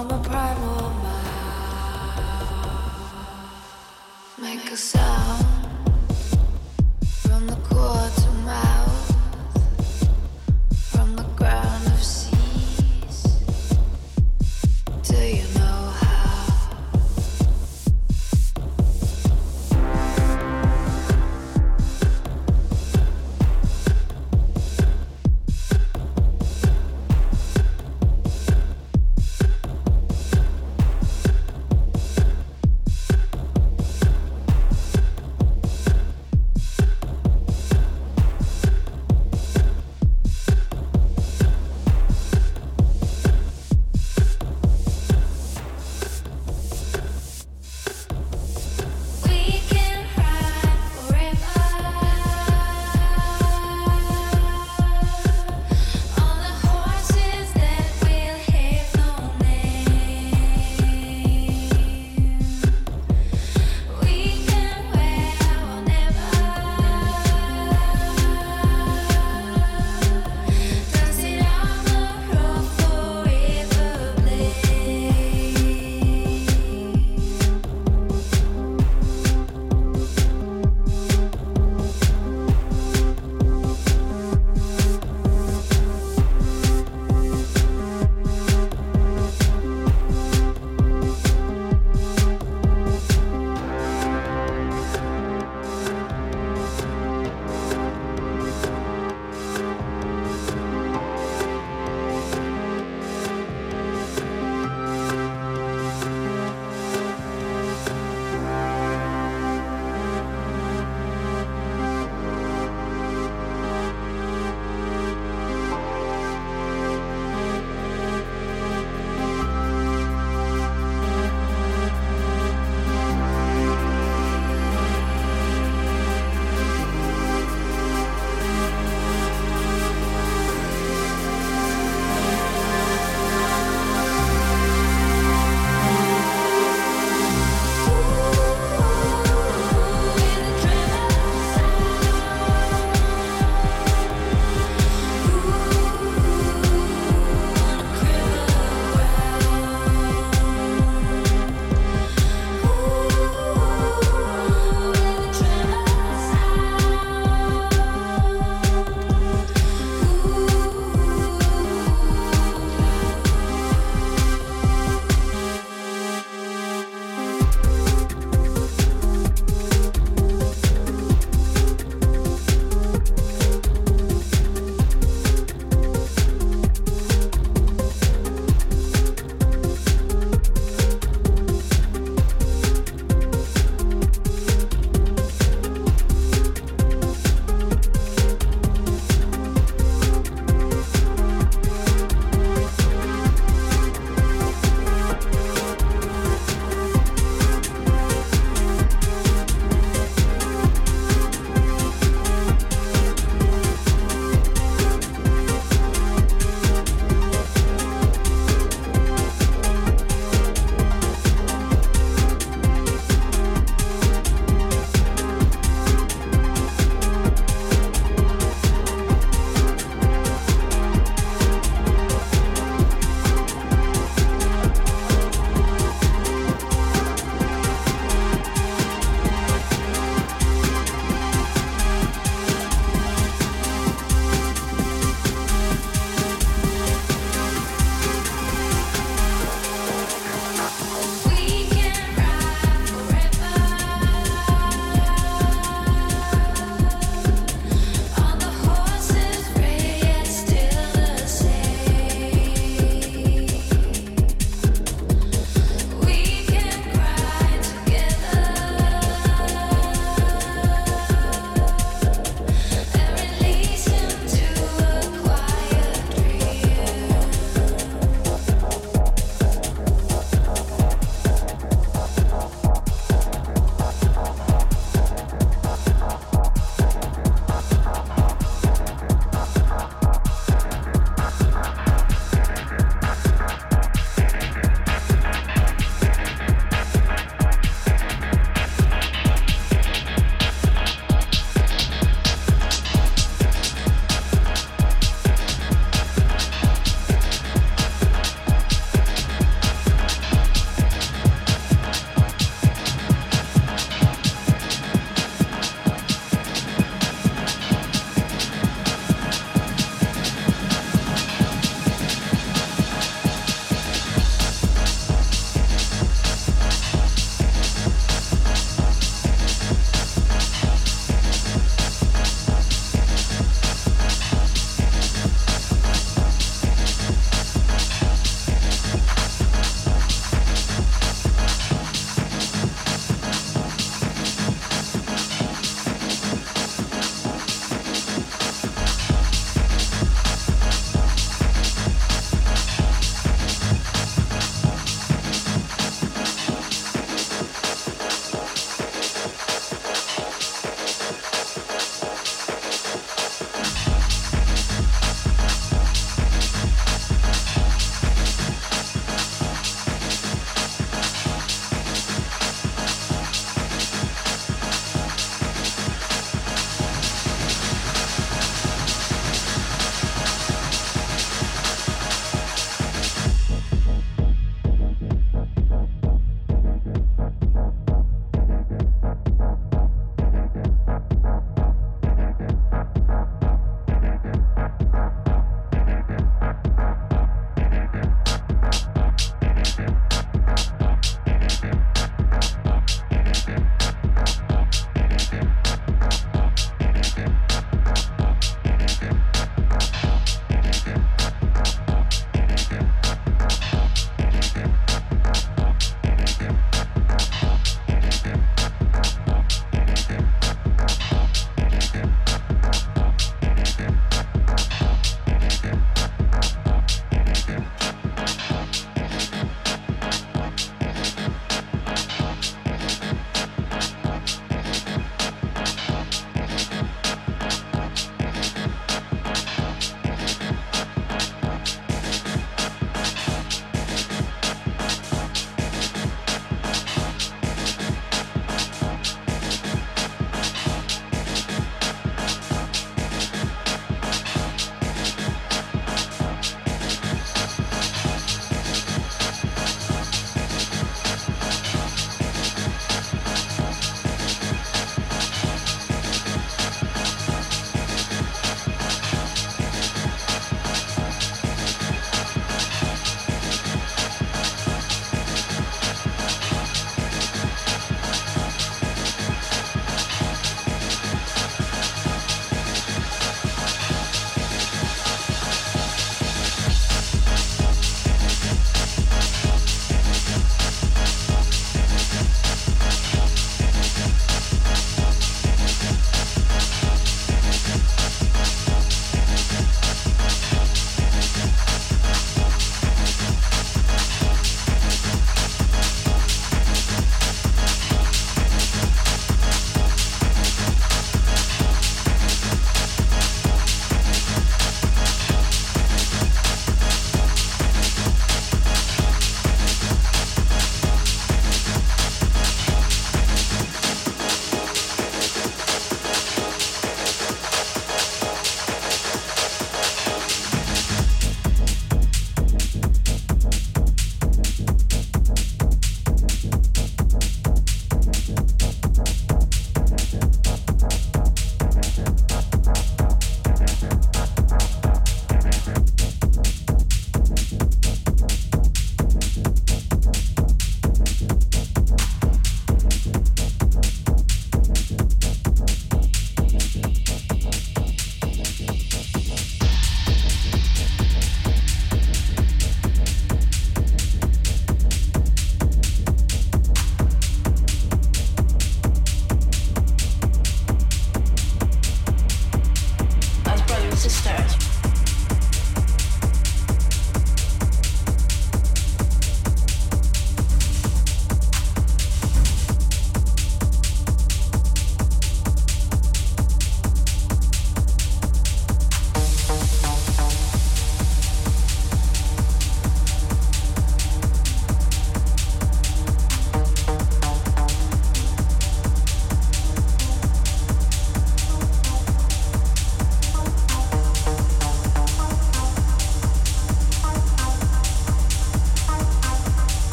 I'm a primal.